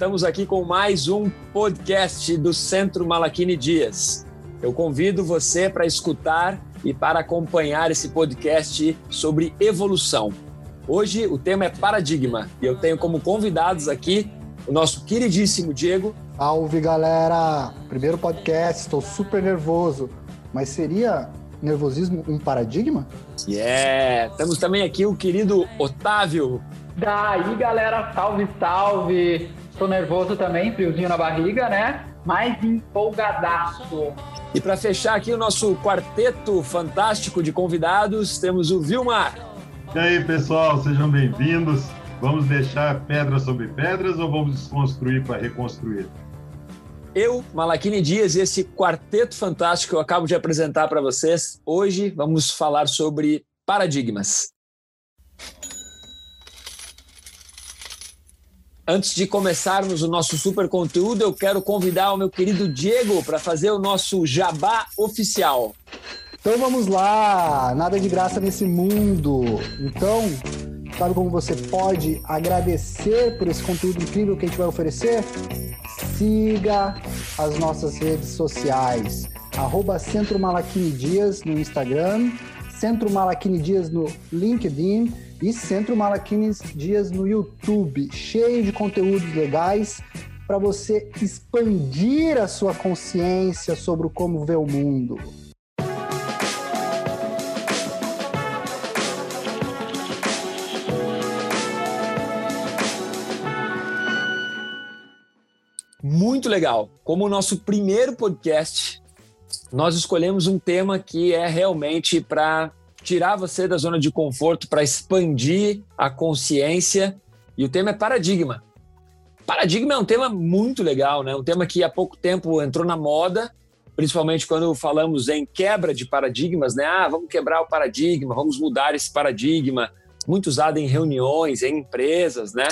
estamos aqui com mais um podcast do Centro Malaquini Dias. Eu convido você para escutar e para acompanhar esse podcast sobre evolução. Hoje o tema é paradigma e eu tenho como convidados aqui o nosso queridíssimo Diego. Salve galera! Primeiro podcast, estou super nervoso, mas seria nervosismo um paradigma? Yeah! Temos também aqui o querido Otávio. Daí galera, salve, salve! Tô nervoso também, friozinho na barriga, né? Mas empolgadaço. E para fechar aqui o nosso quarteto fantástico de convidados, temos o Vilmar. E aí, pessoal, sejam bem-vindos. Vamos deixar pedras sobre pedras ou vamos desconstruir para reconstruir? Eu, Malaquine Dias e esse quarteto fantástico que eu acabo de apresentar para vocês, hoje vamos falar sobre paradigmas. Antes de começarmos o nosso super conteúdo, eu quero convidar o meu querido Diego para fazer o nosso jabá oficial. Então vamos lá, nada de graça nesse mundo. Então, sabe como você pode agradecer por esse conteúdo incrível que a gente vai oferecer? Siga as nossas redes sociais, arroba Centro Malaquini Dias no Instagram, Centro Malaquini Dias no LinkedIn e Centro Malaquines Dias no YouTube, cheio de conteúdos legais para você expandir a sua consciência sobre como ver o mundo. Muito legal. Como o nosso primeiro podcast, nós escolhemos um tema que é realmente para tirar você da zona de conforto para expandir a consciência. E o tema é paradigma. Paradigma é um tema muito legal, né? Um tema que há pouco tempo entrou na moda, principalmente quando falamos em quebra de paradigmas, né? Ah, vamos quebrar o paradigma, vamos mudar esse paradigma. Muito usado em reuniões, em empresas, né?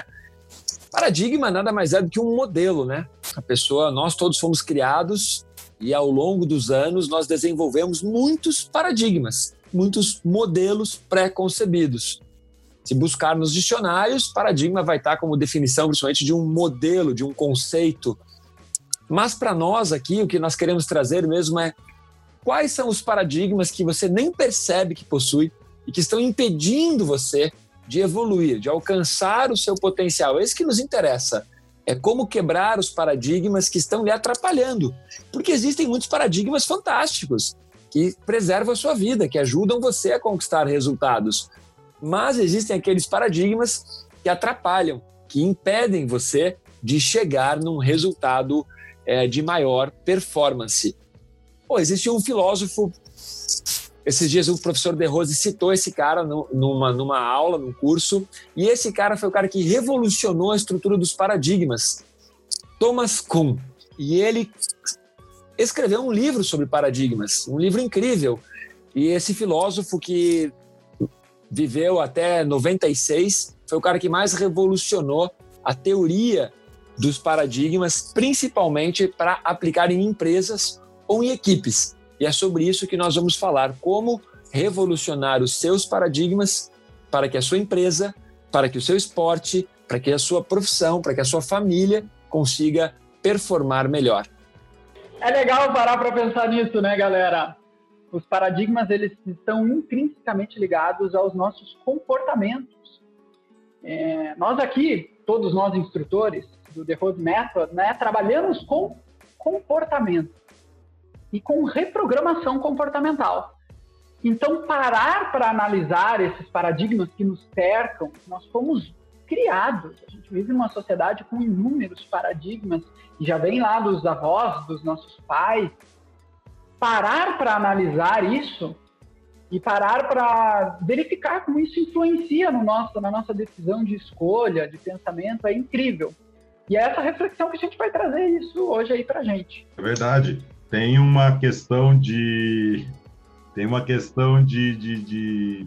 Paradigma nada mais é do que um modelo, né? A pessoa, nós todos fomos criados e ao longo dos anos nós desenvolvemos muitos paradigmas muitos modelos pré-concebidos. Se buscar nos dicionários, paradigma vai estar como definição principalmente de um modelo, de um conceito. Mas para nós aqui, o que nós queremos trazer mesmo é quais são os paradigmas que você nem percebe que possui e que estão impedindo você de evoluir, de alcançar o seu potencial. É isso que nos interessa. É como quebrar os paradigmas que estão lhe atrapalhando. Porque existem muitos paradigmas fantásticos que preservam a sua vida, que ajudam você a conquistar resultados. Mas existem aqueles paradigmas que atrapalham, que impedem você de chegar num resultado é, de maior performance. Pô, existe um filósofo, esses dias o professor De Rose citou esse cara no, numa, numa aula, num curso, e esse cara foi o cara que revolucionou a estrutura dos paradigmas, Thomas Kuhn. E ele escreveu um livro sobre paradigmas, um livro incrível. E esse filósofo que viveu até 96 foi o cara que mais revolucionou a teoria dos paradigmas, principalmente para aplicar em empresas ou em equipes. E é sobre isso que nós vamos falar, como revolucionar os seus paradigmas para que a sua empresa, para que o seu esporte, para que a sua profissão, para que a sua família consiga performar melhor. É legal parar para pensar nisso, né, galera? Os paradigmas eles estão intrinsecamente ligados aos nossos comportamentos. É, nós aqui, todos nós instrutores do The Road Method, né, trabalhamos com comportamento e com reprogramação comportamental. Então, parar para analisar esses paradigmas que nos cercam, nós fomos criados. A gente vive numa sociedade com inúmeros paradigmas, e já vem lá dos avós, dos nossos pais. Parar para analisar isso e parar para verificar como isso influencia no nosso, na nossa decisão de escolha, de pensamento, é incrível. E é essa reflexão que a gente vai trazer isso hoje aí para gente. É verdade. Tem uma questão de tem uma questão de, de, de,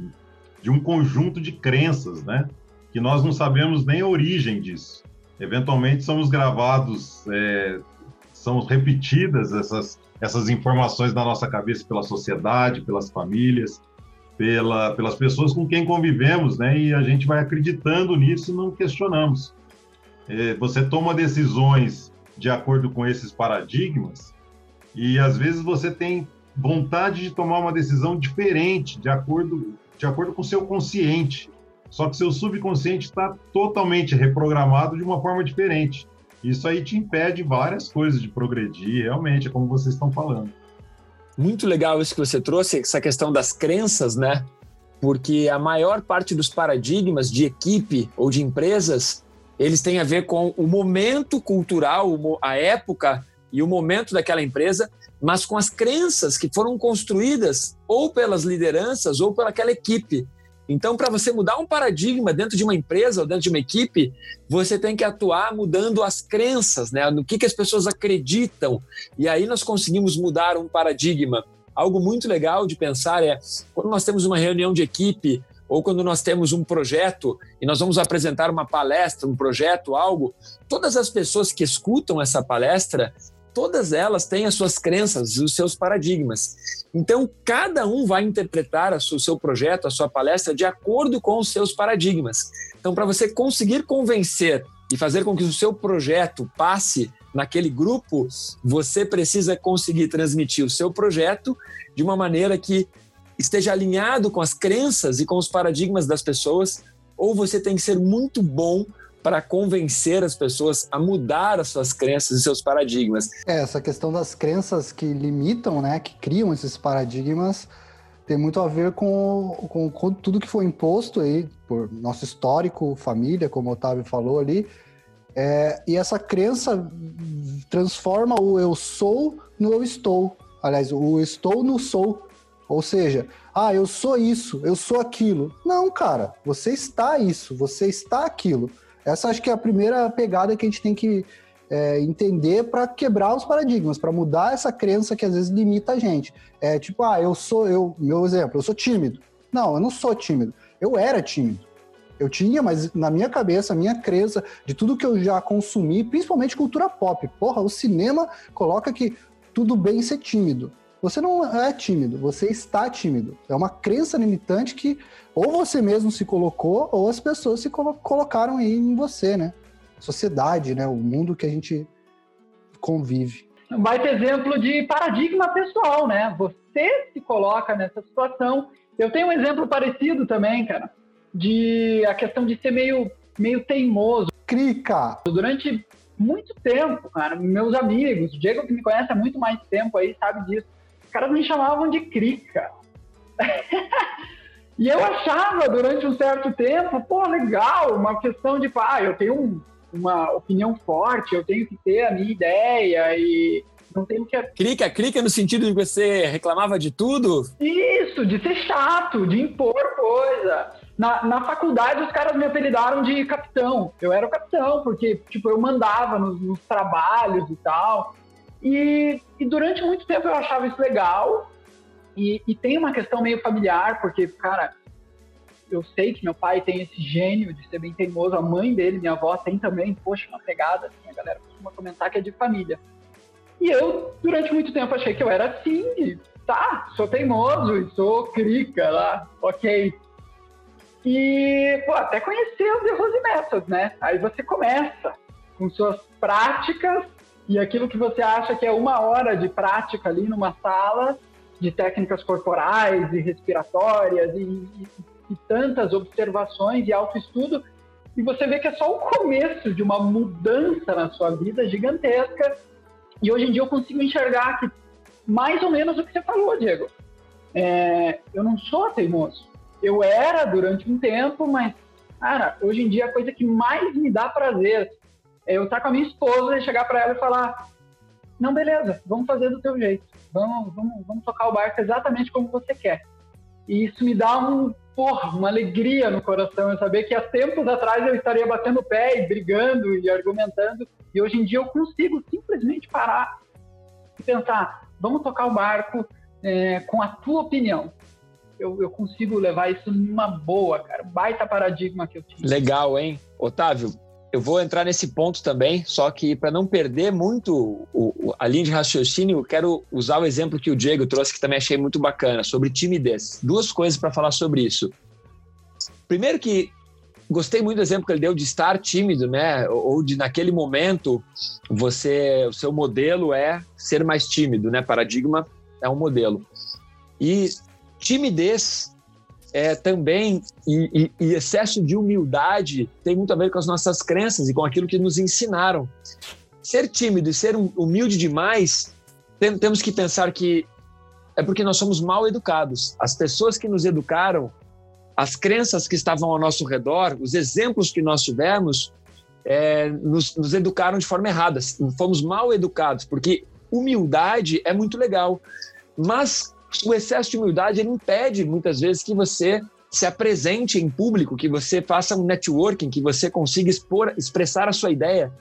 de um conjunto de crenças, né? Que nós não sabemos nem a origem disso. Eventualmente somos gravados, é, são repetidas essas, essas informações na nossa cabeça pela sociedade, pelas famílias, pela, pelas pessoas com quem convivemos, né? E a gente vai acreditando nisso e não questionamos. é, você toma decisões de acordo com esses paradigmas e às vezes você tem vontade de tomar uma decisão diferente de acordo de acordo com o seu consciente. Só que seu subconsciente está totalmente reprogramado de uma forma diferente. Isso aí te impede várias coisas de progredir, realmente, é como vocês estão falando. Muito legal isso que você trouxe, essa questão das crenças, né? Porque a maior parte dos paradigmas de equipe ou de empresas, eles têm a ver com o momento cultural, a época e o momento daquela empresa, mas com as crenças que foram construídas ou pelas lideranças ou pelaquela equipe. Então, para você mudar um paradigma dentro de uma empresa ou dentro de uma equipe, você tem que atuar mudando as crenças, né? No que, que as pessoas acreditam. E aí nós conseguimos mudar um paradigma. Algo muito legal de pensar é quando nós temos uma reunião de equipe ou quando nós temos um projeto e nós vamos apresentar uma palestra, um projeto, algo, todas as pessoas que escutam essa palestra, todas elas têm as suas crenças, os seus paradigmas. Então, cada um vai interpretar o seu projeto, a sua palestra, de acordo com os seus paradigmas. Então, para você conseguir convencer e fazer com que o seu projeto passe naquele grupo, você precisa conseguir transmitir o seu projeto de uma maneira que esteja alinhado com as crenças e com os paradigmas das pessoas, ou você tem que ser muito bom para convencer as pessoas a mudar as suas crenças e seus paradigmas. É, essa questão das crenças que limitam, né, que criam esses paradigmas, tem muito a ver com, com, com tudo que foi imposto aí por nosso histórico, família, como o Otávio falou ali. É, e essa crença transforma o eu sou no eu estou. Aliás, o estou no sou. Ou seja, ah, eu sou isso, eu sou aquilo. Não, cara, você está isso, você está aquilo. Essa acho que é a primeira pegada que a gente tem que é, entender para quebrar os paradigmas, para mudar essa crença que às vezes limita a gente. É tipo, ah, eu sou, eu, meu exemplo, eu sou tímido. Não, eu não sou tímido. Eu era tímido. Eu tinha, mas na minha cabeça, a minha crença de tudo que eu já consumi, principalmente cultura pop. Porra, o cinema coloca que tudo bem ser tímido. Você não é tímido, você está tímido. É uma crença limitante que ou você mesmo se colocou, ou as pessoas se colo colocaram aí em você, né? Sociedade, né? O mundo que a gente convive. Um baita exemplo de paradigma pessoal, né? Você se coloca nessa situação. Eu tenho um exemplo parecido também, cara, de a questão de ser meio, meio teimoso. Crica! Durante muito tempo, cara, meus amigos, o Diego que me conhece há muito mais tempo aí sabe disso caras me chamavam de crica. e eu achava durante um certo tempo, pô, legal, uma questão de, ah, eu tenho um, uma opinião forte, eu tenho que ter a minha ideia e não tenho que. Crica, crica no sentido de você reclamava de tudo? Isso, de ser chato, de impor coisa. Na, na faculdade, os caras me apelidaram de capitão. Eu era o capitão, porque, tipo, eu mandava nos, nos trabalhos e tal. E, e, durante muito tempo eu achava isso legal. E, e, tem uma questão meio familiar, porque, cara, eu sei que meu pai tem esse gênio de ser bem teimoso, a mãe dele, minha avó, tem também, poxa, uma pegada, assim, a galera costuma comentar que é de família. E eu, durante muito tempo, achei que eu era assim, de, tá, sou teimoso e sou crica lá, ok. E, pô, até conhecer os erros e metas, né? Aí você começa com suas práticas e aquilo que você acha que é uma hora de prática ali numa sala de técnicas corporais e respiratórias e, e, e tantas observações e autoestudo, e você vê que é só o começo de uma mudança na sua vida gigantesca. E hoje em dia eu consigo enxergar que mais ou menos o que você falou, Diego. É, eu não sou teimoso. Eu era durante um tempo, mas, cara, hoje em dia a coisa que mais me dá prazer eu estar com a minha esposa e chegar para ela e falar: não, beleza, vamos fazer do teu jeito, vamos, vamos, vamos tocar o barco exatamente como você quer. E isso me dá um, porra, uma alegria no coração, eu saber que há tempos atrás eu estaria batendo o pé e brigando e argumentando, e hoje em dia eu consigo simplesmente parar e pensar: vamos tocar o barco é, com a tua opinião. Eu, eu, consigo levar isso numa boa, cara. Baita paradigma que eu tive. Legal, hein? Otávio, eu vou entrar nesse ponto também, só que para não perder muito o, a linha de raciocínio, eu quero usar o exemplo que o Diego trouxe, que também achei muito bacana, sobre timidez. Duas coisas para falar sobre isso. Primeiro que gostei muito do exemplo que ele deu de estar tímido, né? Ou de naquele momento você, o seu modelo é ser mais tímido, né? Paradigma é um modelo. E timidez é também e, e, e excesso de humildade tem muito a ver com as nossas crenças e com aquilo que nos ensinaram. Ser tímido e ser humilde demais, temos que pensar que é porque nós somos mal educados. As pessoas que nos educaram as crenças que estavam ao nosso redor, os exemplos que nós tivemos, é, nos, nos educaram de forma errada. Fomos mal educados, porque humildade é muito legal, mas o excesso de humildade ele impede muitas vezes que você se apresente em público, que você faça um networking, que você consiga expor, expressar a sua ideia.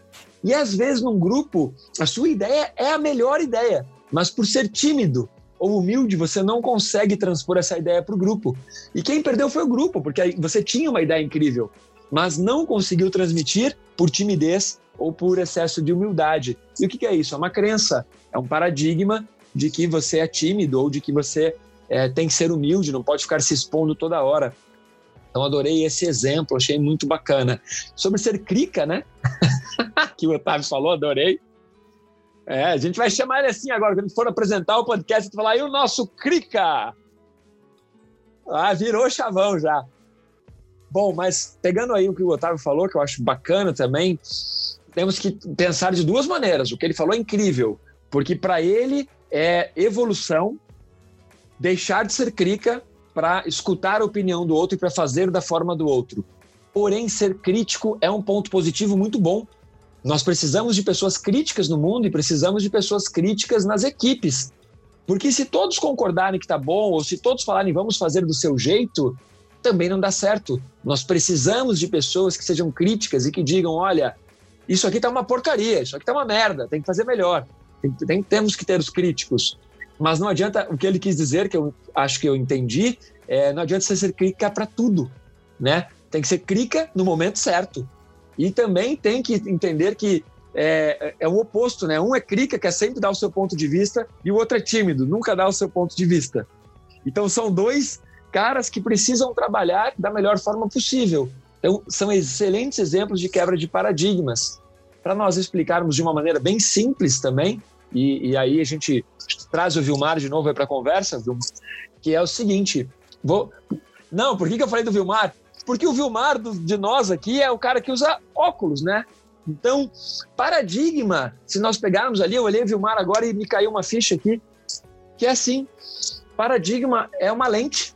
E às vezes num grupo, a sua ideia é a melhor ideia, mas por ser tímido, ou humilde, você não consegue transpor essa ideia para o grupo. E quem perdeu foi o grupo, porque você tinha uma ideia incrível, mas não conseguiu transmitir por timidez ou por excesso de humildade. E o que é isso? É uma crença, é um paradigma de que você é tímido ou de que você é, tem que ser humilde, não pode ficar se expondo toda hora. Então, adorei esse exemplo, achei muito bacana. Sobre ser crica, né? que o Otávio falou, adorei. É, a gente vai chamar ele assim agora, quando for apresentar o podcast, falar, e o nosso Crica? Ah, virou chavão já. Bom, mas pegando aí o que o Otávio falou, que eu acho bacana também, temos que pensar de duas maneiras. O que ele falou é incrível, porque para ele é evolução deixar de ser crica para escutar a opinião do outro e para fazer da forma do outro. Porém, ser crítico é um ponto positivo muito bom, nós precisamos de pessoas críticas no mundo e precisamos de pessoas críticas nas equipes. Porque se todos concordarem que está bom, ou se todos falarem vamos fazer do seu jeito, também não dá certo. Nós precisamos de pessoas que sejam críticas e que digam: olha, isso aqui está uma porcaria, isso aqui está uma merda, tem que fazer melhor. Tem, tem, temos que ter os críticos. Mas não adianta, o que ele quis dizer, que eu acho que eu entendi, é, não adianta você ser crítica para tudo, né? Tem que ser crítica no momento certo. E também tem que entender que é, é o oposto, né? Um é crica, quer sempre dar o seu ponto de vista, e o outro é tímido, nunca dá o seu ponto de vista. Então são dois caras que precisam trabalhar da melhor forma possível. Então são excelentes exemplos de quebra de paradigmas. Para nós explicarmos de uma maneira bem simples também, e, e aí a gente traz o Vilmar de novo para a conversa, que é o seguinte: vou... não, por que, que eu falei do Vilmar? Porque o Vilmar do, de nós aqui é o cara que usa óculos, né? Então, paradigma, se nós pegarmos ali, eu olhei o Vilmar agora e me caiu uma ficha aqui, que é assim: paradigma é uma lente.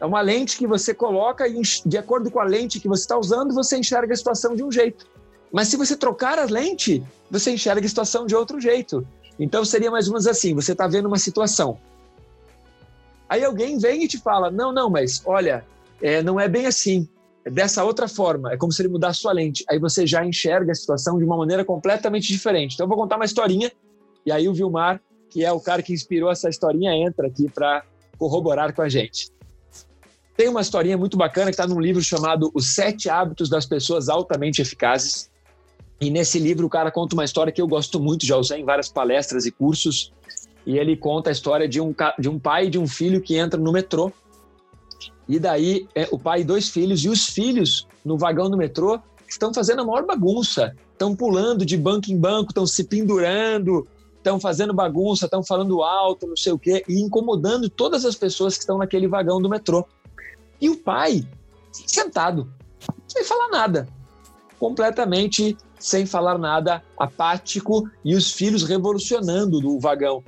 É uma lente que você coloca e, de acordo com a lente que você está usando, você enxerga a situação de um jeito. Mas se você trocar a lente, você enxerga a situação de outro jeito. Então seria mais ou menos assim: você está vendo uma situação. Aí alguém vem e te fala: não, não, mas olha, é, não é bem assim. É dessa outra forma. É como se ele mudasse sua lente. Aí você já enxerga a situação de uma maneira completamente diferente. Então eu vou contar uma historinha e aí o Vilmar, que é o cara que inspirou essa historinha, entra aqui para corroborar com a gente. Tem uma historinha muito bacana que está num livro chamado Os Sete Hábitos das Pessoas Altamente Eficazes. E nesse livro o cara conta uma história que eu gosto muito, já usei em várias palestras e cursos. E ele conta a história de um, de um pai e de um filho que entram no metrô e daí é, o pai e dois filhos, e os filhos no vagão do metrô estão fazendo a maior bagunça. Estão pulando de banco em banco, estão se pendurando, estão fazendo bagunça, estão falando alto, não sei o quê, e incomodando todas as pessoas que estão naquele vagão do metrô. E o pai, sentado, sem falar nada, completamente sem falar nada, apático, e os filhos revolucionando do vagão.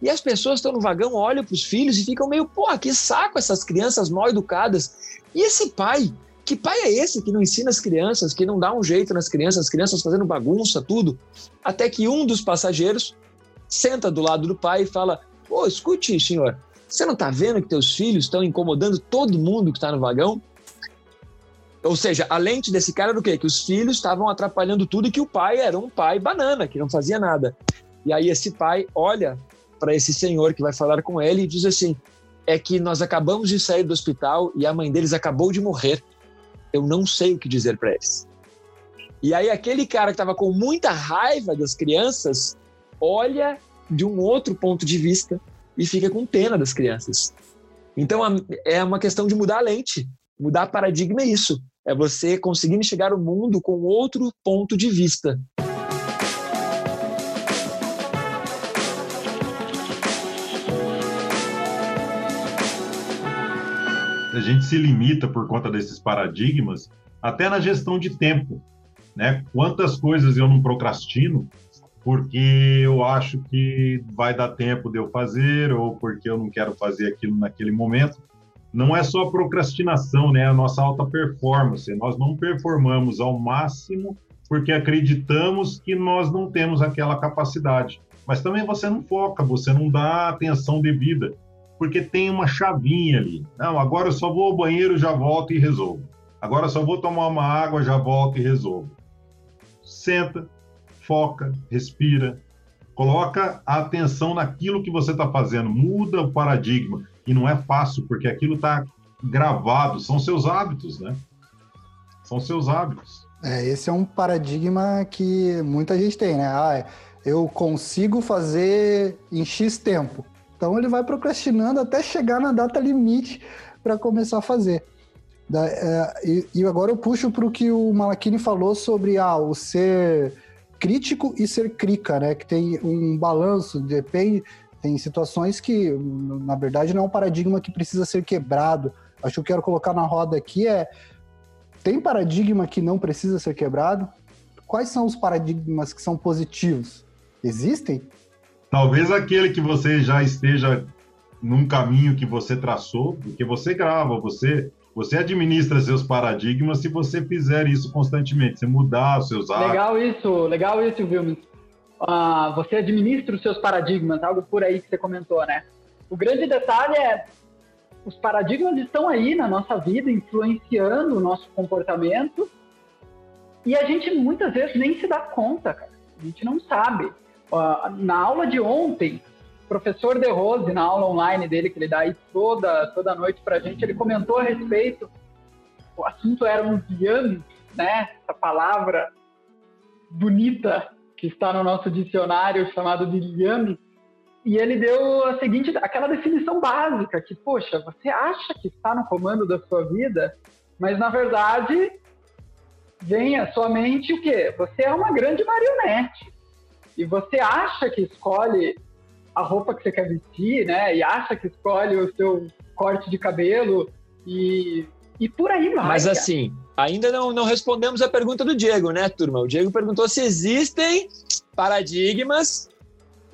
E as pessoas estão no vagão, olham para os filhos e ficam meio, pô, que saco essas crianças mal educadas. E esse pai? Que pai é esse que não ensina as crianças, que não dá um jeito nas crianças, as crianças fazendo bagunça, tudo? Até que um dos passageiros senta do lado do pai e fala: Pô, escute, senhor, você não está vendo que teus filhos estão incomodando todo mundo que está no vagão? Ou seja, a lente desse cara era o quê? Que os filhos estavam atrapalhando tudo e que o pai era um pai banana, que não fazia nada. E aí esse pai olha para esse senhor que vai falar com ele e diz assim: é que nós acabamos de sair do hospital e a mãe deles acabou de morrer. Eu não sei o que dizer para eles. E aí aquele cara que estava com muita raiva das crianças olha de um outro ponto de vista e fica com pena das crianças. Então é uma questão de mudar a lente, mudar paradigma é isso. É você conseguir enxergar o mundo com outro ponto de vista. A gente se limita por conta desses paradigmas, até na gestão de tempo. Né? Quantas coisas eu não procrastino porque eu acho que vai dar tempo de eu fazer ou porque eu não quero fazer aquilo naquele momento. Não é só procrastinação, né? A nossa alta performance. Nós não performamos ao máximo porque acreditamos que nós não temos aquela capacidade. Mas também você não foca, você não dá atenção devida, porque tem uma chavinha ali. Não, agora eu só vou ao banheiro, já volto e resolvo. Agora eu só vou tomar uma água, já volto e resolvo. Senta, foca, respira, coloca a atenção naquilo que você está fazendo, muda o paradigma. E não é fácil, porque aquilo está gravado, são seus hábitos, né? São seus hábitos. É, esse é um paradigma que muita gente tem, né? Ah, eu consigo fazer em X tempo. Então ele vai procrastinando até chegar na data limite para começar a fazer. Da, é, e, e, agora eu puxo para o que o Malakini falou sobre ah, o ser crítico e ser crica, né? Que tem um balanço, depende. Tem situações que, na verdade, não é um paradigma que precisa ser quebrado. Acho que eu quero colocar na roda aqui é: tem paradigma que não precisa ser quebrado? Quais são os paradigmas que são positivos? Existem? Talvez aquele que você já esteja num caminho que você traçou, porque você grava, você você administra seus paradigmas se você fizer isso constantemente, se mudar os seus hábitos. Legal isso, legal isso, Vilmes. Uh, você administra os seus paradigmas, algo por aí que você comentou, né? O grande detalhe é os paradigmas estão aí na nossa vida, influenciando o nosso comportamento, e a gente muitas vezes nem se dá conta, cara. A gente não sabe. Uh, na aula de ontem, professor De Rose, na aula online dele, que ele dá aí toda, toda noite para a gente, ele comentou a respeito, o assunto era um yami, né? Essa palavra bonita que está no nosso dicionário chamado de yami, e ele deu a seguinte, aquela definição básica, que, poxa, você acha que está no comando da sua vida, mas na verdade vem à sua mente o quê? Você é uma grande marionete. E você acha que escolhe a roupa que você quer vestir, né? E acha que escolhe o seu corte de cabelo e, e por aí vai. Mas assim, ainda não, não respondemos a pergunta do Diego, né, turma? O Diego perguntou se existem paradigmas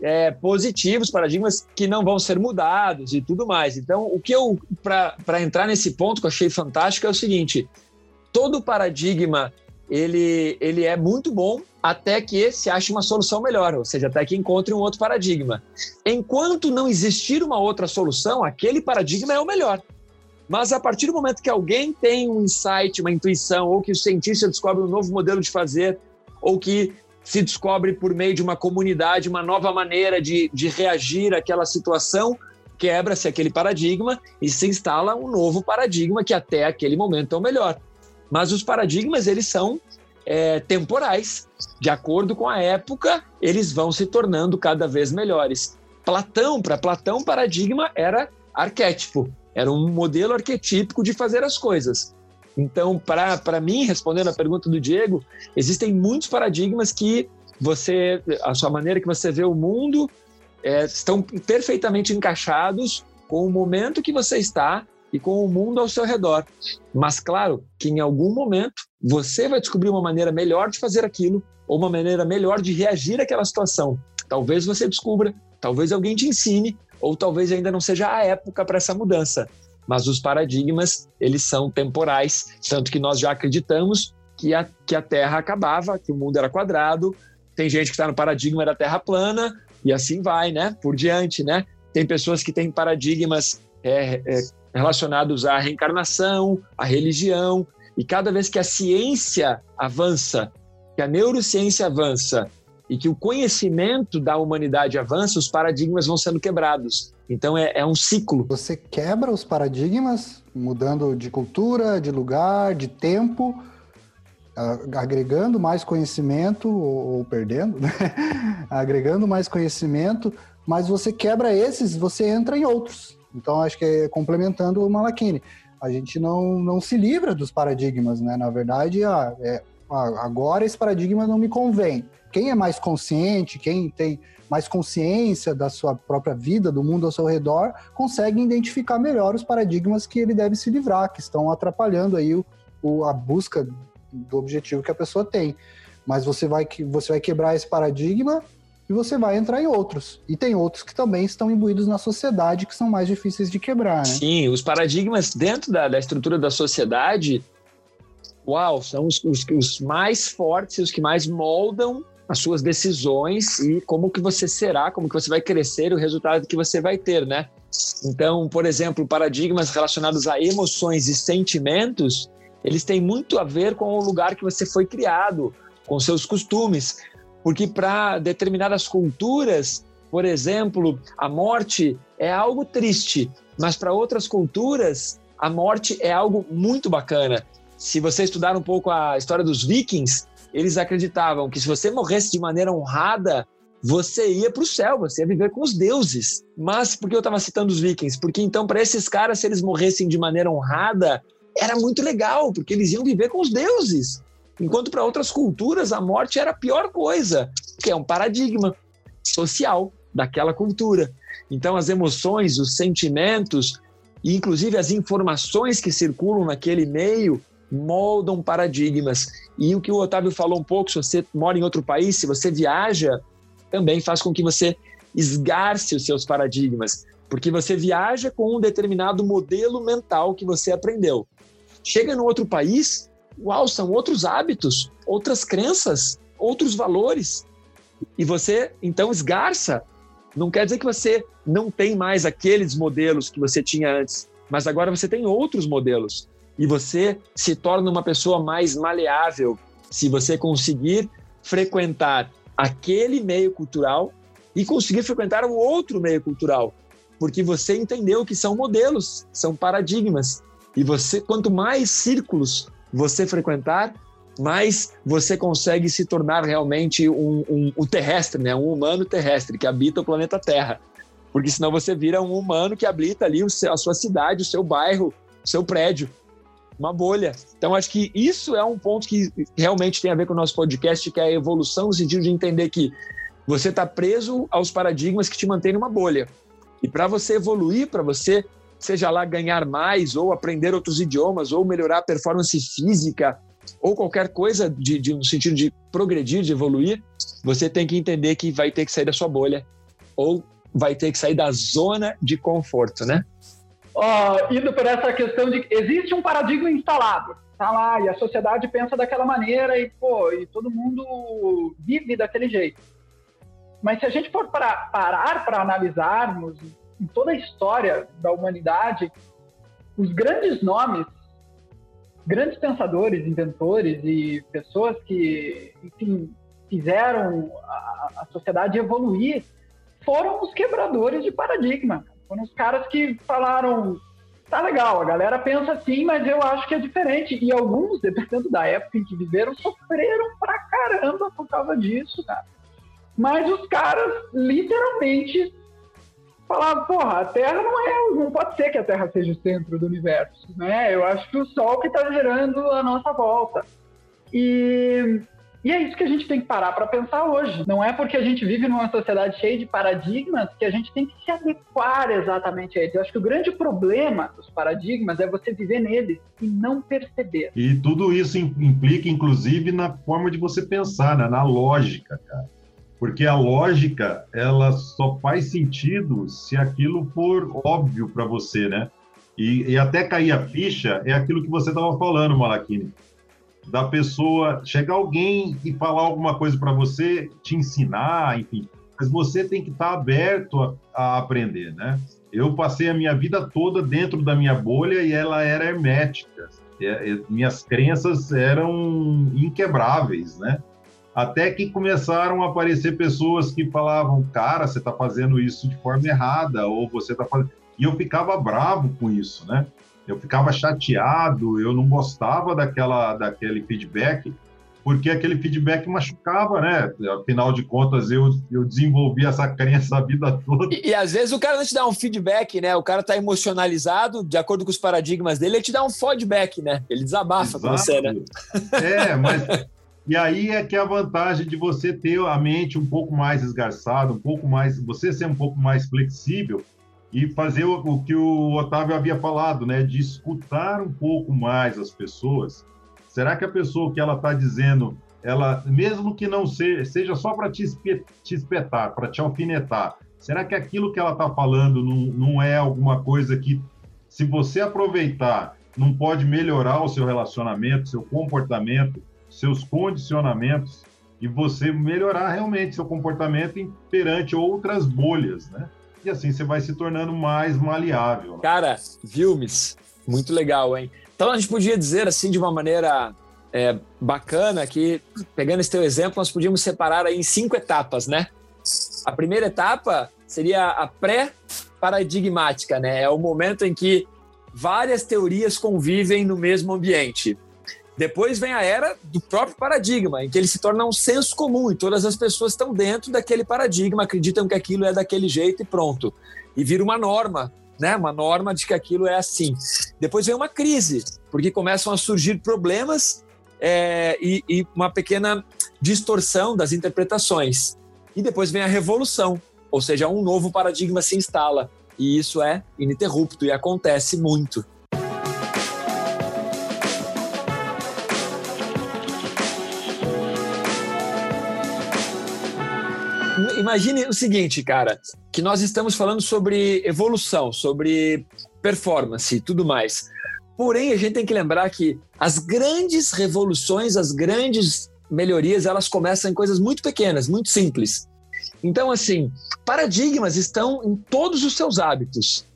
é, positivos, paradigmas que não vão ser mudados e tudo mais. Então, o que eu, para entrar nesse ponto que eu achei fantástico, é o seguinte: todo paradigma ele, ele é muito bom até que se ache uma solução melhor, ou seja, até que encontre um outro paradigma. Enquanto não existir uma outra solução, aquele paradigma é o melhor. Mas a partir do momento que alguém tem um insight, uma intuição, ou que o cientista descobre um novo modelo de fazer, ou que se descobre por meio de uma comunidade uma nova maneira de, de reagir àquela situação, quebra-se aquele paradigma e se instala um novo paradigma que até aquele momento é o melhor. Mas os paradigmas, eles são é, temporais. De acordo com a época, eles vão se tornando cada vez melhores. Platão, para Platão, paradigma era arquétipo, era um modelo arquetípico de fazer as coisas. Então, para mim, respondendo a pergunta do Diego, existem muitos paradigmas que você, a sua maneira que você vê o mundo, é, estão perfeitamente encaixados com o momento que você está e com o mundo ao seu redor. Mas, claro, que em algum momento você vai descobrir uma maneira melhor de fazer aquilo ou uma maneira melhor de reagir àquela situação. Talvez você descubra, talvez alguém te ensine, ou talvez ainda não seja a época para essa mudança. Mas os paradigmas, eles são temporais, tanto que nós já acreditamos que a, que a Terra acabava, que o mundo era quadrado. Tem gente que está no paradigma da Terra plana, e assim vai, né? Por diante, né? Tem pessoas que têm paradigmas é, é, relacionados à reencarnação, à religião. E cada vez que a ciência avança, que a neurociência avança e que o conhecimento da humanidade avança, os paradigmas vão sendo quebrados. Então é, é um ciclo. Você quebra os paradigmas, mudando de cultura, de lugar, de tempo, agregando mais conhecimento ou, ou perdendo, né? agregando mais conhecimento, mas você quebra esses, você entra em outros. Então, acho que é complementando o Malakini. a gente não, não se livra dos paradigmas, né? Na verdade, ah, é, ah, agora esse paradigma não me convém. Quem é mais consciente, quem tem mais consciência da sua própria vida, do mundo ao seu redor, consegue identificar melhor os paradigmas que ele deve se livrar, que estão atrapalhando aí o, o, a busca do objetivo que a pessoa tem. Mas você vai, você vai quebrar esse paradigma e você vai entrar em outros. E tem outros que também estão imbuídos na sociedade que são mais difíceis de quebrar, né? Sim, os paradigmas dentro da, da estrutura da sociedade, uau, são os, os, os mais fortes, os que mais moldam as suas decisões e como que você será, como que você vai crescer, o resultado que você vai ter, né? Então, por exemplo, paradigmas relacionados a emoções e sentimentos, eles têm muito a ver com o lugar que você foi criado, com seus costumes, porque para determinadas culturas, por exemplo, a morte é algo triste, mas para outras culturas, a morte é algo muito bacana. Se você estudar um pouco a história dos vikings, eles acreditavam que se você morresse de maneira honrada, você ia para o céu, você ia viver com os deuses. Mas por que eu estava citando os vikings? Porque então, para esses caras, se eles morressem de maneira honrada, era muito legal, porque eles iam viver com os deuses. Enquanto para outras culturas, a morte era a pior coisa, que é um paradigma social daquela cultura. Então, as emoções, os sentimentos, e inclusive as informações que circulam naquele meio, moldam paradigmas. E o que o Otávio falou um pouco, se você mora em outro país, se você viaja, também faz com que você esgarce os seus paradigmas, porque você viaja com um determinado modelo mental que você aprendeu. Chega no outro país, uau, são outros hábitos, outras crenças, outros valores. E você então esgarça. Não quer dizer que você não tem mais aqueles modelos que você tinha antes, mas agora você tem outros modelos e você se torna uma pessoa mais maleável se você conseguir frequentar aquele meio cultural e conseguir frequentar um outro meio cultural, porque você entendeu que são modelos, são paradigmas. E você, quanto mais círculos você frequentar, mais você consegue se tornar realmente um, um, um terrestre, né? um humano terrestre que habita o planeta Terra. Porque senão você vira um humano que habita ali a sua cidade, o seu bairro, o seu prédio uma bolha. Então, acho que isso é um ponto que realmente tem a ver com o nosso podcast, que é a evolução no sentido de entender que você está preso aos paradigmas que te mantêm numa bolha. E para você evoluir, para você, seja lá ganhar mais, ou aprender outros idiomas, ou melhorar a performance física, ou qualquer coisa de, de, no sentido de progredir, de evoluir, você tem que entender que vai ter que sair da sua bolha, ou vai ter que sair da zona de conforto, né? Uh, indo por essa questão de existe um paradigma instalado, tá lá, e a sociedade pensa daquela maneira e, pô, e todo mundo vive daquele jeito. Mas se a gente for para, parar para analisarmos em toda a história da humanidade, os grandes nomes, grandes pensadores, inventores e pessoas que, enfim, fizeram a, a sociedade evoluir foram os quebradores de paradigma. Foram os caras que falaram: tá legal, a galera pensa assim, mas eu acho que é diferente. E alguns, dependendo da época em que viveram, sofreram pra caramba por causa disso, cara. Mas os caras literalmente falavam: porra, a Terra não é, não pode ser que a Terra seja o centro do universo, né? Eu acho que o Sol que está gerando a nossa volta. E e é isso que a gente tem que parar para pensar hoje. Não é porque a gente vive numa sociedade cheia de paradigmas que a gente tem que se adequar exatamente a eles. Eu acho que o grande problema dos paradigmas é você viver neles e não perceber. E tudo isso implica, inclusive, na forma de você pensar, né? na lógica, cara. Porque a lógica, ela só faz sentido se aquilo for óbvio para você, né? E, e até cair a ficha é aquilo que você estava falando, Malakini da pessoa chegar alguém e falar alguma coisa para você, te ensinar, enfim. Mas você tem que estar tá aberto a, a, aprender, né? Eu passei a minha vida toda dentro da minha bolha e ela era hermética. É, é, minhas crenças eram inquebráveis, né? Até que começaram a aparecer pessoas que falavam, cara, você está fazendo isso de forma errada, ou você está fazendo. E eu ficava bravo com isso, né? Eu ficava chateado, eu não gostava daquela, daquele feedback, porque aquele feedback machucava, né? Afinal de contas, eu, eu desenvolvi essa crença a vida toda. E, e, às vezes o cara não te dá um feedback, né? O cara tá emocionalizado, de acordo com os paradigmas dele, ele te dá um feedback, né? Ele desabafa Exato. com você, né? É, mas. E aí é que é a vantagem de você ter a mente um pouco mais esgarçada, um pouco mais. Você ser um pouco mais flexível e fazer o, o que o Otávio havia falado, né? De escutar um pouco mais as pessoas Será que a pessoa que ela está dizendo, ela, mesmo que não seja, seja só para te, te espetar, para te alfinetar, será que aquilo que ela está falando não, não é alguma coisa que, se você aproveitar, não pode melhorar o seu relacionamento, seu comportamento, seus condicionamentos e você melhorar realmente seu comportamento perante outras bolhas, né? E assim você vai se tornando mais maleável. Cara, Vilmes, muito legal, hein? Então a gente podia dizer assim de uma maneira é, bacana que, pegando esse teu exemplo, nós podíamos separar aí em cinco etapas, né? A primeira etapa seria a pré-paradigmática, né? É o momento em que várias teorias convivem no mesmo ambiente. Depois vem a era do próprio paradigma, em que ele se torna um senso comum e todas as pessoas estão dentro daquele paradigma, acreditam que aquilo é daquele jeito e pronto. E vira uma norma né? Uma norma de que aquilo é assim. Depois vem uma crise, porque começam a surgir problemas é, e, e uma pequena distorção das interpretações. E depois vem a revolução, ou seja, um novo paradigma se instala. E isso é ininterrupto e acontece muito. Imagine o seguinte, cara, que nós estamos falando sobre evolução, sobre performance e tudo mais. Porém, a gente tem que lembrar que as grandes revoluções, as grandes melhorias, elas começam em coisas muito pequenas, muito simples. Então, assim, paradigmas estão em todos os seus hábitos.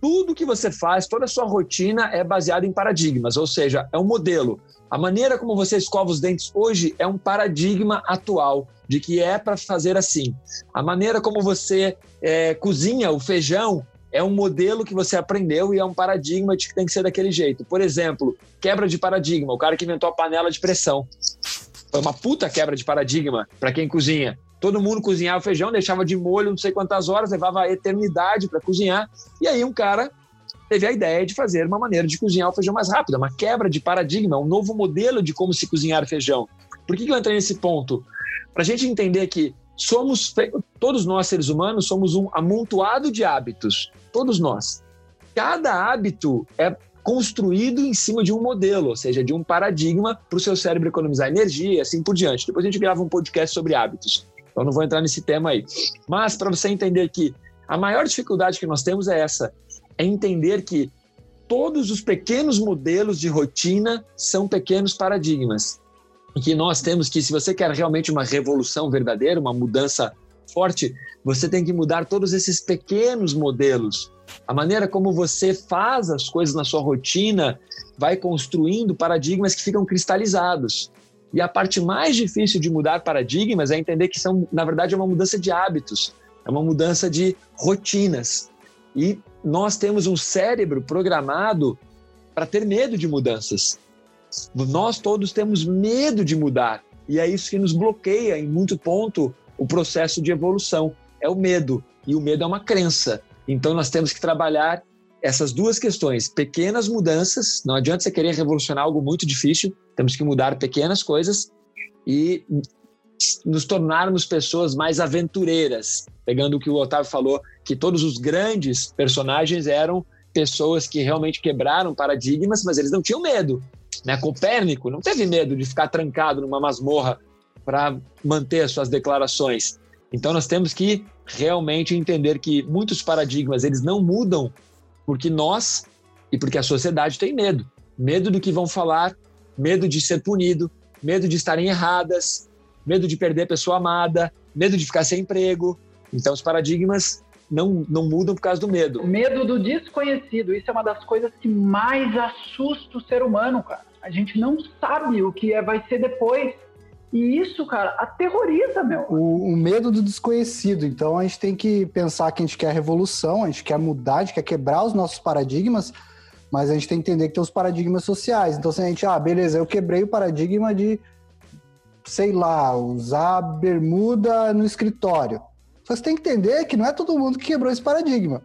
Tudo que você faz, toda a sua rotina é baseada em paradigmas, ou seja, é um modelo. A maneira como você escova os dentes hoje é um paradigma atual de que é para fazer assim. A maneira como você é, cozinha o feijão é um modelo que você aprendeu e é um paradigma de que tem que ser daquele jeito. Por exemplo, quebra de paradigma. O cara que inventou a panela de pressão. Foi uma puta quebra de paradigma para quem cozinha. Todo mundo cozinhava o feijão, deixava de molho não sei quantas horas, levava a eternidade para cozinhar. E aí um cara teve a ideia de fazer uma maneira de cozinhar o feijão mais rápido, uma quebra de paradigma, um novo modelo de como se cozinhar feijão. Por que, que eu entrei nesse ponto? Para a gente entender que somos, todos nós seres humanos, somos um amontoado de hábitos, todos nós. Cada hábito é construído em cima de um modelo, ou seja, de um paradigma para o seu cérebro economizar energia e assim por diante. Depois a gente grava um podcast sobre hábitos. Então não vou entrar nesse tema aí. Mas para você entender que a maior dificuldade que nós temos é essa, é entender que todos os pequenos modelos de rotina são pequenos paradigmas. E que nós temos que, se você quer realmente uma revolução verdadeira, uma mudança forte, você tem que mudar todos esses pequenos modelos. A maneira como você faz as coisas na sua rotina vai construindo paradigmas que ficam cristalizados. E a parte mais difícil de mudar paradigmas é entender que são, na verdade, é uma mudança de hábitos, é uma mudança de rotinas. E nós temos um cérebro programado para ter medo de mudanças. Nós todos temos medo de mudar. E é isso que nos bloqueia, em muito ponto, o processo de evolução. É o medo. E o medo é uma crença. Então nós temos que trabalhar essas duas questões. Pequenas mudanças, não adianta você querer revolucionar algo muito difícil, temos que mudar pequenas coisas e nos tornarmos pessoas mais aventureiras. Pegando o que o Otávio falou, que todos os grandes personagens eram pessoas que realmente quebraram paradigmas, mas eles não tinham medo. Né? Copérnico não teve medo de ficar trancado numa masmorra para manter as suas declarações. Então nós temos que realmente entender que muitos paradigmas eles não mudam porque nós e porque a sociedade tem medo. Medo do que vão falar, medo de ser punido, medo de estarem erradas, medo de perder a pessoa amada, medo de ficar sem emprego. Então, os paradigmas não, não mudam por causa do medo. Medo do desconhecido. Isso é uma das coisas que mais assusta o ser humano, cara. A gente não sabe o que é, vai ser depois. E isso, cara, aterroriza, meu. O, o, medo do desconhecido. Então a gente tem que pensar que a gente quer revolução, a gente quer mudar, a gente quer quebrar os nossos paradigmas, mas a gente tem que entender que tem os paradigmas sociais. Então, se a gente, ah, beleza, eu quebrei o paradigma de sei lá, usar bermuda no escritório. Você tem que entender que não é todo mundo que quebrou esse paradigma.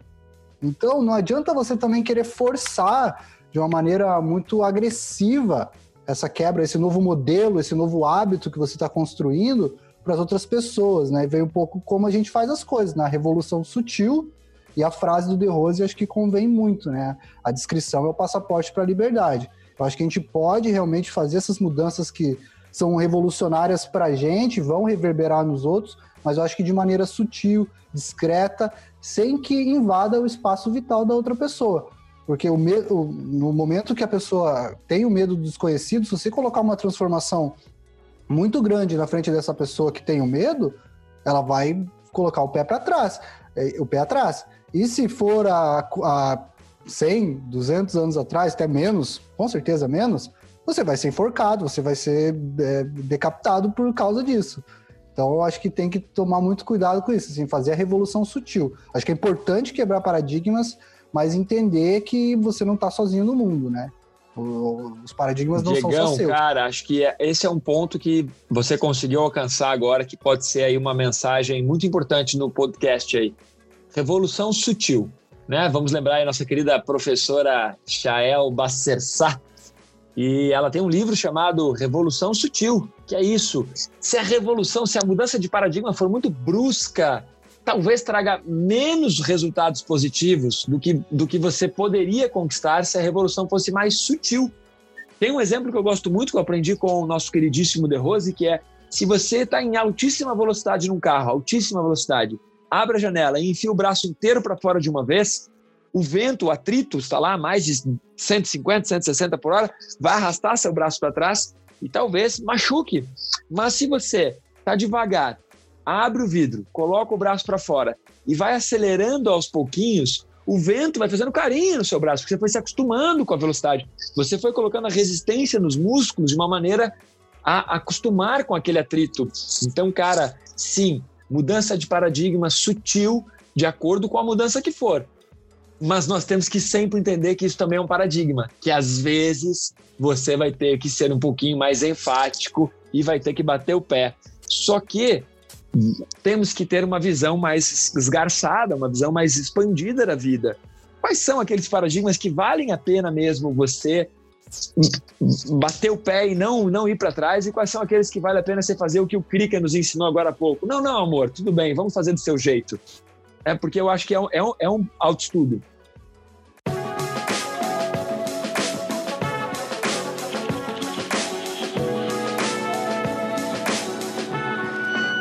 Então, não adianta você também querer forçar de uma maneira muito agressiva essa quebra, esse novo modelo, esse novo hábito que você está construindo para as outras pessoas, né? Veio um pouco como a gente faz as coisas, na revolução sutil. E a frase do De Rose acho que convém muito, né? A descrição é o passaporte para a liberdade. Eu acho que a gente pode realmente fazer essas mudanças que são revolucionárias para a gente, vão reverberar nos outros, mas eu acho que de maneira sutil, discreta, sem que invada o espaço vital da outra pessoa. Porque o medo, no momento que a pessoa tem o medo do desconhecido, se você colocar uma transformação muito grande na frente dessa pessoa que tem o medo, ela vai colocar o pé para trás, é, o pé atrás. E se for a, a 100, 200 anos atrás, até menos, com certeza menos, você vai ser enforcado, você vai ser é, decapitado por causa disso. Então, eu acho que tem que tomar muito cuidado com isso, assim, fazer a revolução sutil. Acho que é importante quebrar paradigmas, mas entender que você não está sozinho no mundo, né? Os paradigmas não Diegão, são só seus. cara, acho que é, esse é um ponto que você conseguiu alcançar agora, que pode ser aí uma mensagem muito importante no podcast aí. Revolução sutil, né? Vamos lembrar aí nossa querida professora Chael Bacersat, e ela tem um livro chamado Revolução Sutil, que é isso. Se a revolução, se a mudança de paradigma for muito brusca, talvez traga menos resultados positivos do que, do que você poderia conquistar se a revolução fosse mais sutil. Tem um exemplo que eu gosto muito, que eu aprendi com o nosso queridíssimo De Rose, que é se você está em altíssima velocidade num carro, altíssima velocidade, abre a janela e enfia o braço inteiro para fora de uma vez, o vento, o atrito, está lá mais de 150, 160 por hora, vai arrastar seu braço para trás e talvez machuque. Mas se você está devagar, abre o vidro, coloca o braço para fora e vai acelerando aos pouquinhos, o vento vai fazendo carinho no seu braço, porque você foi se acostumando com a velocidade. Você foi colocando a resistência nos músculos de uma maneira a acostumar com aquele atrito. Então, cara, sim, mudança de paradigma sutil de acordo com a mudança que for. Mas nós temos que sempre entender que isso também é um paradigma, que às vezes você vai ter que ser um pouquinho mais enfático e vai ter que bater o pé. Só que temos que ter uma visão mais esgarçada, uma visão mais expandida da vida. Quais são aqueles paradigmas que valem a pena mesmo você bater o pé e não não ir para trás e quais são aqueles que vale a pena você fazer o que o Krika nos ensinou agora há pouco? Não, não, amor, tudo bem, vamos fazer do seu jeito. É porque eu acho que é um, é um, é um autoestudo.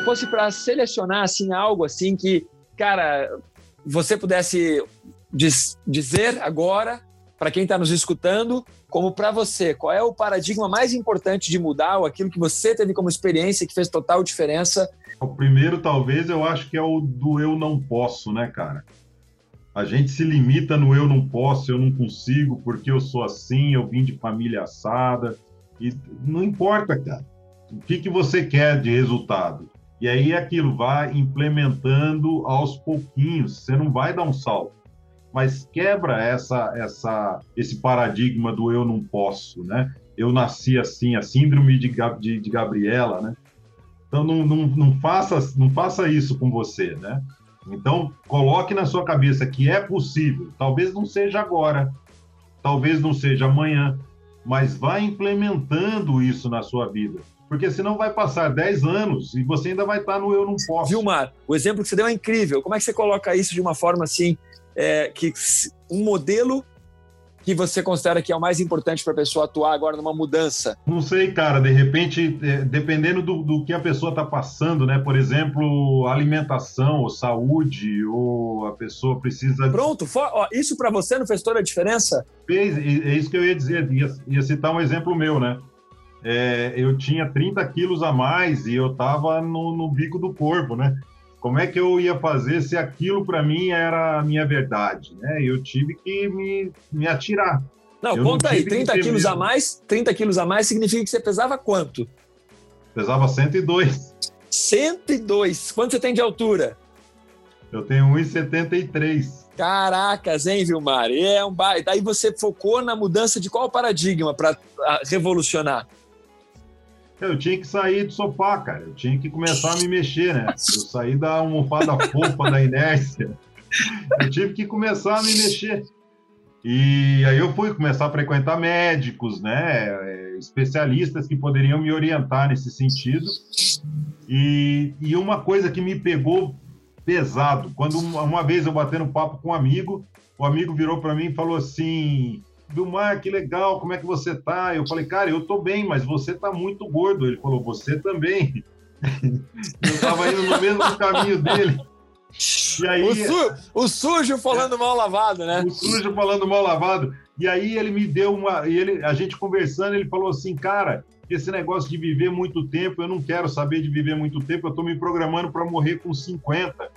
fosse para selecionar assim algo assim que, cara, você pudesse diz, dizer agora para quem está nos escutando, como para você, qual é o paradigma mais importante de mudar ou aquilo que você teve como experiência que fez total diferença? O primeiro, talvez, eu acho que é o do eu não posso, né, cara? A gente se limita no eu não posso, eu não consigo, porque eu sou assim, eu vim de família assada. E não importa, cara. O que, que você quer de resultado? E aí aquilo vai implementando aos pouquinhos, você não vai dar um salto, mas quebra essa, essa, esse paradigma do eu não posso, né? Eu nasci assim, a síndrome de, de, de Gabriela, né? Então não, não, não, faça, não faça isso com você, né? Então coloque na sua cabeça que é possível. Talvez não seja agora, talvez não seja amanhã, mas vá implementando isso na sua vida porque senão vai passar 10 anos e você ainda vai estar no eu não posso. Vilmar, o exemplo que você deu é incrível. Como é que você coloca isso de uma forma assim, é, que um modelo que você considera que é o mais importante para a pessoa atuar agora numa mudança? Não sei, cara. De repente, é, dependendo do, do, que a pessoa está passando, né? Por exemplo, alimentação ou saúde, ou a pessoa precisa. Pronto, ó, isso para você não fez toda a diferença? Fez, é isso que eu ia dizer. Ia, ia citar um exemplo meu, né? é, eu tinha 30 quilos a mais e eu estava no, no, bico do corpo, né? Como é que eu ia fazer se aquilo para mim era a minha verdade, né? Eu tive que me, me atirar. Não, eu conta não aí, 30 quilos a mais, 30 quilos a mais significa que você pesava quanto? Pesava 102. 102. Quanto você tem de altura? Eu tenho 1,73. Caracas, hein, Vilmar? É um ba... Daí você focou na mudança de qual paradigma para revolucionar? Eu tinha que sair do sofá, cara. Eu tinha que começar a me mexer, né? Eu saí da almofada fofa da inércia. Eu tive que começar a me mexer. E aí eu fui começar a frequentar médicos, né? Especialistas que poderiam me orientar nesse sentido. E, e uma coisa que me pegou pesado, quando uma vez eu batendo papo com um amigo, o amigo virou para mim e falou assim: Vilmar, que legal, como é que você tá? Eu falei, cara, eu tô bem, mas você tá muito gordo. Ele falou, você também. eu tava indo no mesmo caminho dele. E aí, o, su o sujo falando mal lavado, né? O sujo falando mal lavado. E aí ele me deu uma. E ele, a gente conversando, ele falou assim, cara, esse negócio de viver muito tempo, eu não quero saber de viver muito tempo, eu tô me programando para morrer com 50.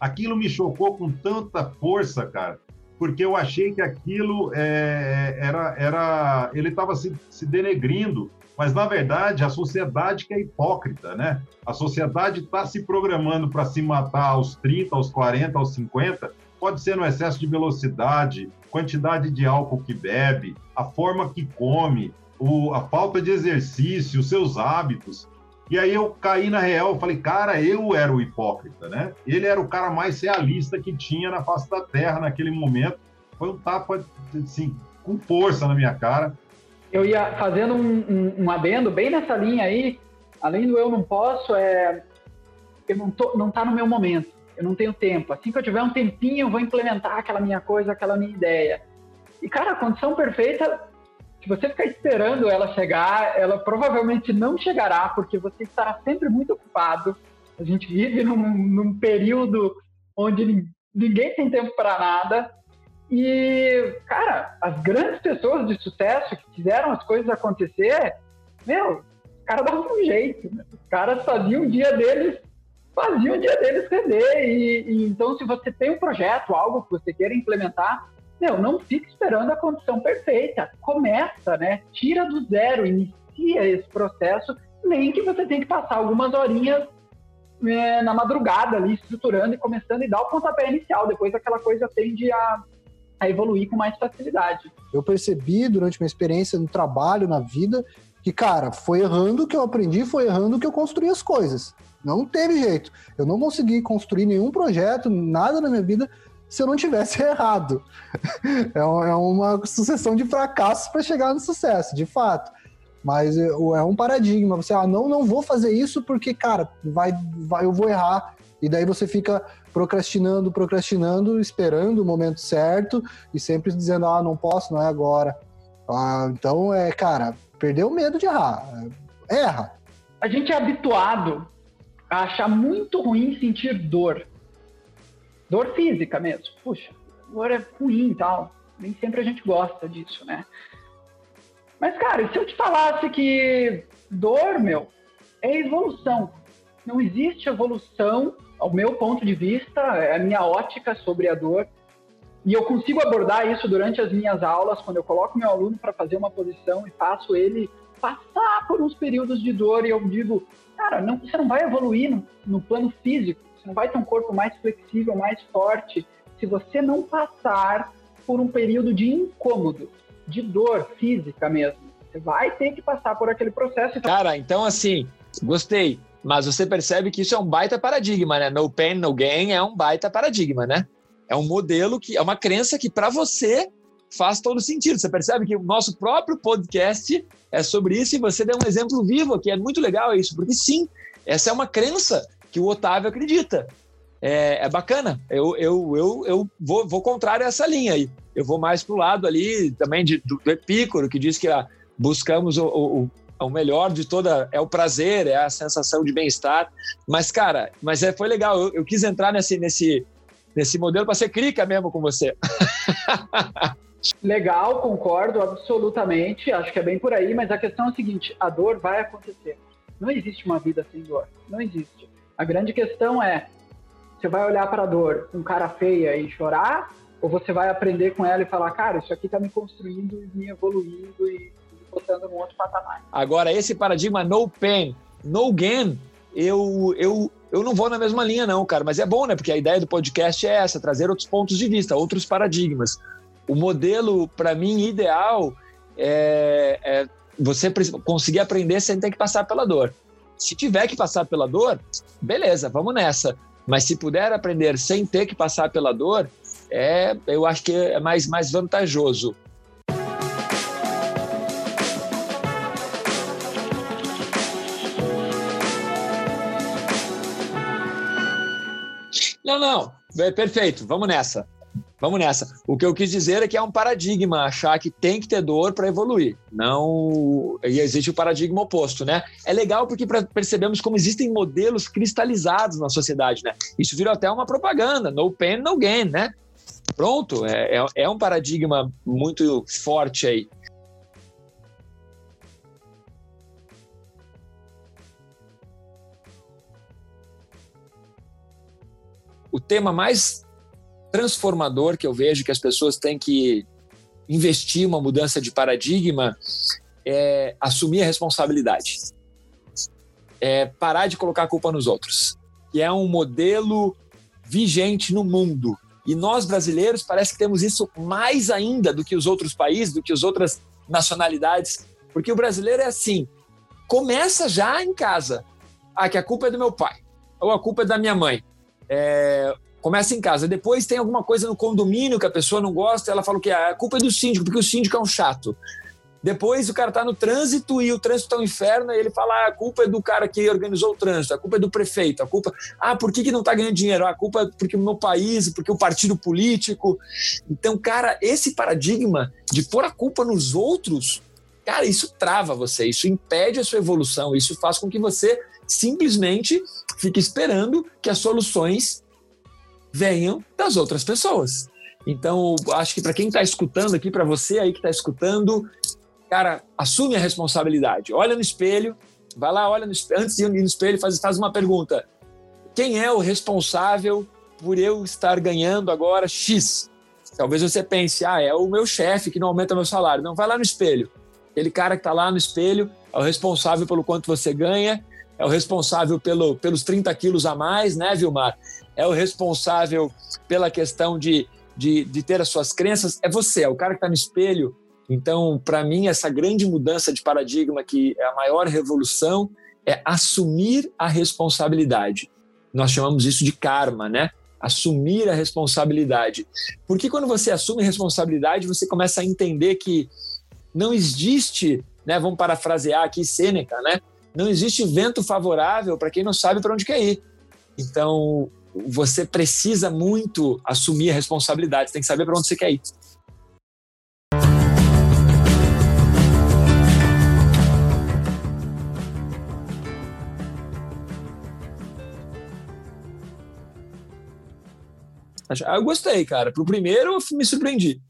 Aquilo me chocou com tanta força, cara porque eu achei que aquilo é, era, era ele estava se, se denegrindo, mas na verdade a sociedade que é hipócrita, né? A sociedade está se programando para se matar aos 30, aos 40, aos 50, pode ser no excesso de velocidade, quantidade de álcool que bebe, a forma que come, o, a falta de exercício, os seus hábitos. E aí eu caí na real, falei, cara, eu era o hipócrita, né? Ele era o cara mais realista que tinha na face da Terra naquele momento. Foi um tapa, assim, com força na minha cara. Eu ia fazendo um, um, um adendo bem nessa linha aí, além do eu não posso, é eu não tô, não tá no meu momento. Eu não tenho tempo. Assim que eu tiver um tempinho, eu vou implementar aquela minha coisa, aquela minha ideia. E cara, a condição perfeita se você ficar esperando ela chegar, ela provavelmente não chegará, porque você estará sempre muito ocupado. A gente vive num, num período onde ninguém tem tempo para nada. E, cara, as grandes pessoas de sucesso que fizeram as coisas acontecer, meu, os caras davam um jeito. Né? Os caras faziam o dia deles, faziam o dia deles render. E, e, então, se você tem um projeto, algo que você queira implementar, meu, não fique esperando a condição perfeita. Começa, né? Tira do zero, inicia esse processo, nem que você tem que passar algumas horinhas é, na madrugada ali, estruturando e começando e dar o pontapé inicial. Depois aquela coisa tende a, a evoluir com mais facilidade. Eu percebi durante minha experiência no trabalho, na vida, que, cara, foi errando que eu aprendi, foi errando que eu construí as coisas. Não teve jeito. Eu não consegui construir nenhum projeto, nada na minha vida se eu não tivesse errado. É, é uma sucessão de fracassos para chegar no sucesso, de fato. Mas é, é um paradigma. Você, ah, não, não vou fazer isso porque, cara, vai, vai, eu vou errar. E daí você fica procrastinando, procrastinando, esperando o momento certo e sempre dizendo, ah, não posso, não é agora. Ah, então, é, cara, perdeu o medo de errar. Erra. A gente é habituado a achar muito ruim sentir dor. Dor física mesmo. Puxa, dor é ruim e tal. Nem sempre a gente gosta disso, né? Mas, cara, e se eu te falasse que dor, meu, é evolução. Não existe evolução, ao meu ponto de vista, é a minha ótica sobre a dor. E eu consigo abordar isso durante as minhas aulas, quando eu coloco meu aluno para fazer uma posição e faço ele passar por uns períodos de dor e eu digo, cara, não, você não vai evoluir no, no plano físico, não vai ter um corpo mais flexível, mais forte, se você não passar por um período de incômodo, de dor física mesmo. Você vai ter que passar por aquele processo. Cara, então assim, gostei. Mas você percebe que isso é um baita paradigma, né? No pain, no gain é um baita paradigma, né? É um modelo que é uma crença que para você faz todo sentido. Você percebe que o nosso próprio podcast é sobre isso e você deu um exemplo vivo, que é muito legal isso, porque sim, essa é uma crença que o Otávio acredita. É, é bacana. Eu, eu, eu, eu vou, vou contrário a essa linha aí. Eu vou mais para o lado ali também de, do, do Epícoro, que diz que ah, buscamos o, o, o, melhor de toda. É o prazer, é a sensação de bem-estar. Mas, cara, mas é, foi legal. Eu, eu quis entrar nesse, nesse, nesse modelo para ser crica mesmo com você. Legal, concordo absolutamente. Acho que é bem por aí, mas a questão é a seguinte: a dor vai acontecer. Não existe uma vida sem dor. Não existe. A grande questão é: você vai olhar para a dor com cara feia e chorar, ou você vai aprender com ela e falar, cara, isso aqui está me construindo e me evoluindo e me botando num outro patamar. Agora, esse paradigma no pain, no gain, eu, eu, eu não vou na mesma linha, não, cara. Mas é bom, né? Porque a ideia do podcast é essa: trazer outros pontos de vista, outros paradigmas. O modelo, para mim, ideal é, é você conseguir aprender sem ter que passar pela dor. Se tiver que passar pela dor, beleza, vamos nessa. Mas se puder aprender sem ter que passar pela dor, é, eu acho que é mais, mais vantajoso. Não, não, é perfeito, vamos nessa. Vamos nessa. O que eu quis dizer é que é um paradigma achar que tem que ter dor para evoluir. Não. E existe o paradigma oposto, né? É legal porque percebemos como existem modelos cristalizados na sociedade, né? Isso virou até uma propaganda: no pain, no gain, né? Pronto, é, é, é um paradigma muito forte aí. O tema mais transformador que eu vejo que as pessoas têm que investir uma mudança de paradigma é assumir a responsabilidade. É parar de colocar a culpa nos outros, que é um modelo vigente no mundo. E nós brasileiros parece que temos isso mais ainda do que os outros países, do que as outras nacionalidades, porque o brasileiro é assim, começa já em casa. Ah, que a culpa é do meu pai, ou a culpa é da minha mãe. É, começa em casa. Depois tem alguma coisa no condomínio que a pessoa não gosta, ela fala que ah, a culpa é do síndico, porque o síndico é um chato. Depois o cara tá no trânsito e o trânsito tá um inferno, e ele fala: ah, a culpa é do cara que organizou o trânsito, a culpa é do prefeito, a culpa. Ah, por que, que não tá ganhando dinheiro? Ah, a culpa é porque o meu país, porque o partido político. Então, cara, esse paradigma de pôr a culpa nos outros, cara, isso trava você, isso impede a sua evolução, isso faz com que você simplesmente fique esperando que as soluções venham das outras pessoas. Então, acho que para quem está escutando aqui, para você aí que está escutando, cara, assume a responsabilidade. Olha no espelho, vai lá, olha no espelho, antes de ir no espelho, faz, faz uma pergunta. Quem é o responsável por eu estar ganhando agora X? Talvez você pense, ah, é o meu chefe que não aumenta meu salário. Não, vai lá no espelho. Aquele cara que está lá no espelho é o responsável pelo quanto você ganha, é o responsável pelo, pelos 30 quilos a mais, né, Vilmar? É o responsável pela questão de, de, de ter as suas crenças, é você, é o cara que está no espelho. Então, para mim, essa grande mudança de paradigma, que é a maior revolução, é assumir a responsabilidade. Nós chamamos isso de karma, né? Assumir a responsabilidade. Porque quando você assume responsabilidade, você começa a entender que não existe, né? Vamos parafrasear aqui Sêneca, né? Não existe vento favorável para quem não sabe para onde quer ir. Então, você precisa muito assumir a responsabilidade, você tem que saber para onde você quer ir. Eu gostei, cara. Pro primeiro, eu me surpreendi.